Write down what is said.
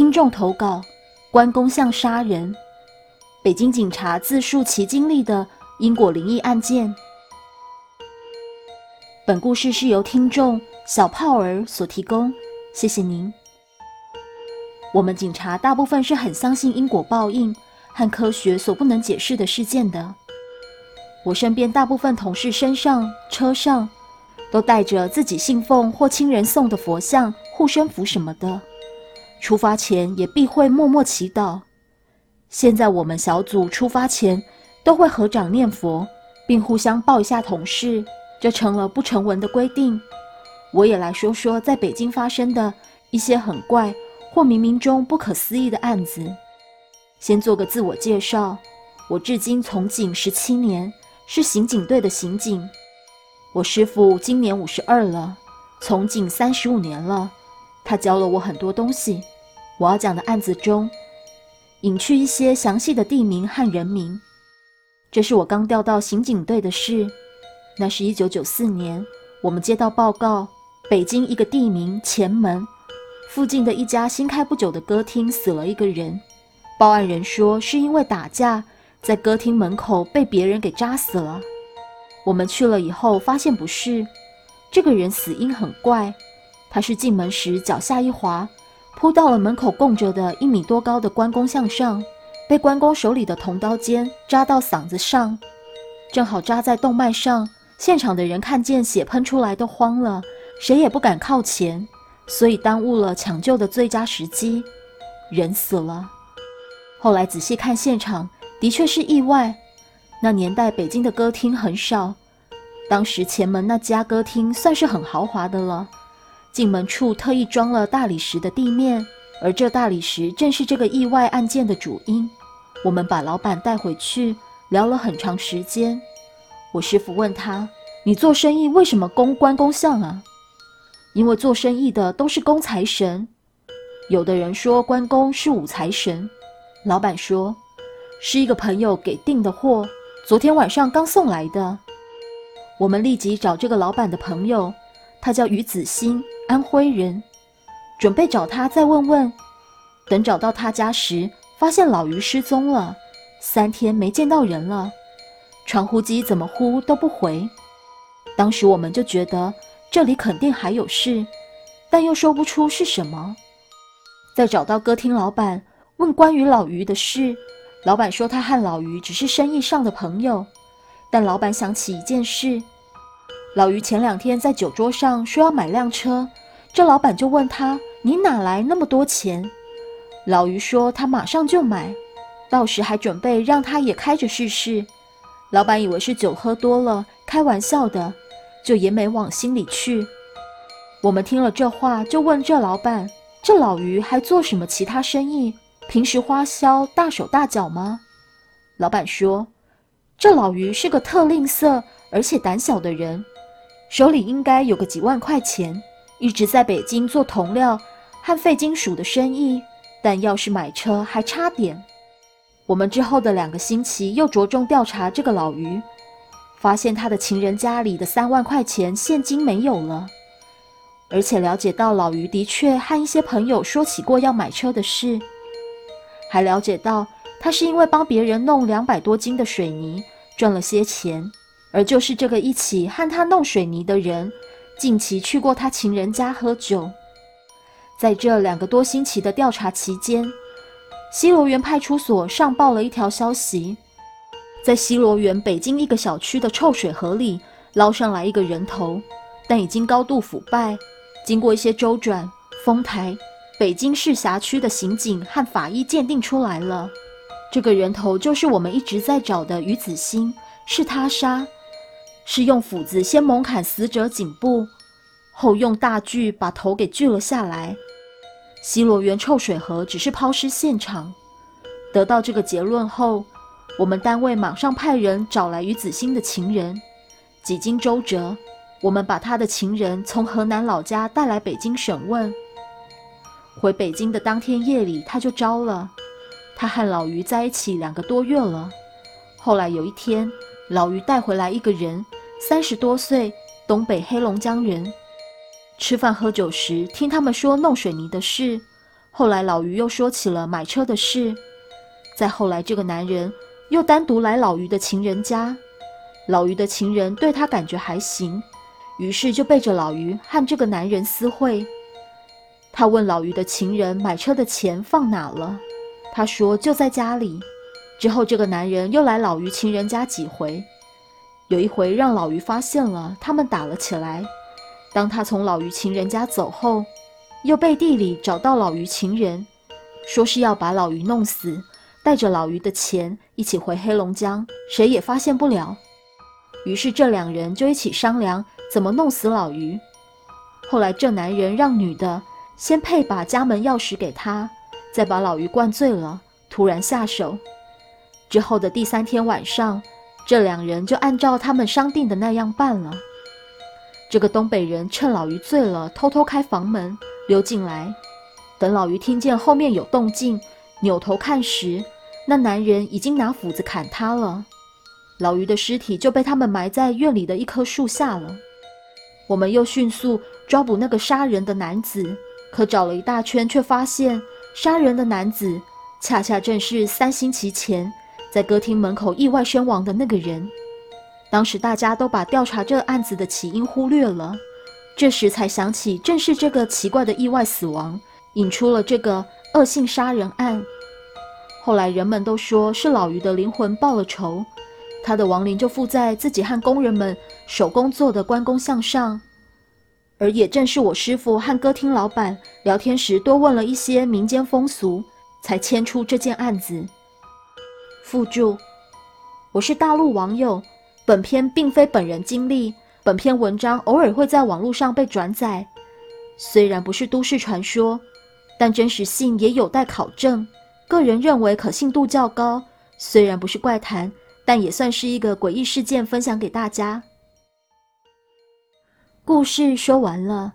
听众投稿：关公像杀人，北京警察自述其经历的因果灵异案件。本故事是由听众小炮儿所提供，谢谢您。我们警察大部分是很相信因果报应和科学所不能解释的事件的。我身边大部分同事身上、车上都带着自己信奉或亲人送的佛像、护身符什么的，出发前也必会默默祈祷。现在我们小组出发前都会合掌念佛，并互相抱一下同事。这成了不成文的规定。我也来说说在北京发生的一些很怪或冥冥中不可思议的案子。先做个自我介绍，我至今从警十七年，是刑警队的刑警。我师傅今年五十二了，从警三十五年了，他教了我很多东西。我要讲的案子中，隐去一些详细的地名和人名。这是我刚调到刑警队的事。那是一九九四年，我们接到报告，北京一个地名前门附近的一家新开不久的歌厅死了一个人。报案人说是因为打架，在歌厅门口被别人给扎死了。我们去了以后发现不是，这个人死因很怪，他是进门时脚下一滑，扑到了门口供着的一米多高的关公像上，被关公手里的铜刀尖扎到嗓子上，正好扎在动脉上。现场的人看见血喷出来都慌了，谁也不敢靠前，所以耽误了抢救的最佳时机，人死了。后来仔细看现场，的确是意外。那年代北京的歌厅很少，当时前门那家歌厅算是很豪华的了，进门处特意装了大理石的地面，而这大理石正是这个意外案件的主因。我们把老板带回去，聊了很长时间。我师傅问他：“你做生意为什么供关公像啊？”因为做生意的都是供财神。有的人说关公是武财神。老板说：“是一个朋友给订的货，昨天晚上刚送来的。”我们立即找这个老板的朋友，他叫于子欣，安徽人，准备找他再问问。等找到他家时，发现老于失踪了，三天没见到人了。传呼机怎么呼都不回，当时我们就觉得这里肯定还有事，但又说不出是什么。再找到歌厅老板问关于老于的事，老板说他和老于只是生意上的朋友，但老板想起一件事：老于前两天在酒桌上说要买辆车，这老板就问他：“你哪来那么多钱？”老于说他马上就买，到时还准备让他也开着试试。老板以为是酒喝多了，开玩笑的，就也没往心里去。我们听了这话，就问这老板：“这老于还做什么其他生意？平时花销大手大脚吗？”老板说：“这老于是个特吝啬而且胆小的人，手里应该有个几万块钱，一直在北京做铜料和废金属的生意，但要是买车还差点。”我们之后的两个星期又着重调查这个老于，发现他的情人家里的三万块钱现金没有了，而且了解到老于的确和一些朋友说起过要买车的事，还了解到他是因为帮别人弄两百多斤的水泥赚了些钱，而就是这个一起和他弄水泥的人，近期去过他情人家喝酒，在这两个多星期的调查期间。西罗园派出所上报了一条消息，在西罗园北京一个小区的臭水河里捞上来一个人头，但已经高度腐败。经过一些周转，丰台、北京市辖区的刑警和法医鉴定出来了，这个人头就是我们一直在找的于子欣，是他杀，是用斧子先猛砍死者颈部，后用大锯把头给锯了下来。西罗园臭水河只是抛尸现场。得到这个结论后，我们单位马上派人找来于子欣的情人。几经周折，我们把他的情人从河南老家带来北京审问。回北京的当天夜里，他就招了。他和老于在一起两个多月了。后来有一天，老于带回来一个人，三十多岁，东北黑龙江人。吃饭喝酒时，听他们说弄水泥的事，后来老于又说起了买车的事。再后来，这个男人又单独来老于的情人家，老于的情人对他感觉还行，于是就背着老于和这个男人私会。他问老于的情人买车的钱放哪了，他说就在家里。之后，这个男人又来老于情人家几回，有一回让老于发现了，他们打了起来。当他从老于情人家走后，又背地里找到老于情人，说是要把老于弄死，带着老于的钱一起回黑龙江，谁也发现不了。于是这两人就一起商量怎么弄死老于。后来这男人让女的先配把家门钥匙给他，再把老于灌醉了，突然下手。之后的第三天晚上，这两人就按照他们商定的那样办了。这个东北人趁老于醉了，偷偷开房门溜进来。等老于听见后面有动静，扭头看时，那男人已经拿斧子砍他了。老于的尸体就被他们埋在院里的一棵树下了。我们又迅速抓捕那个杀人的男子，可找了一大圈，却发现杀人的男子恰恰正是三星期前。在歌厅门口意外身亡的那个人，当时大家都把调查这案子的起因忽略了，这时才想起，正是这个奇怪的意外死亡引出了这个恶性杀人案。后来人们都说是老于的灵魂报了仇，他的亡灵就附在自己和工人们手工做的关公像上，而也正是我师傅和歌厅老板聊天时多问了一些民间风俗，才牵出这件案子。附注：我是大陆网友，本篇并非本人经历，本篇文章偶尔会在网络上被转载，虽然不是都市传说，但真实性也有待考证。个人认为可信度较高，虽然不是怪谈，但也算是一个诡异事件，分享给大家。故事说完了，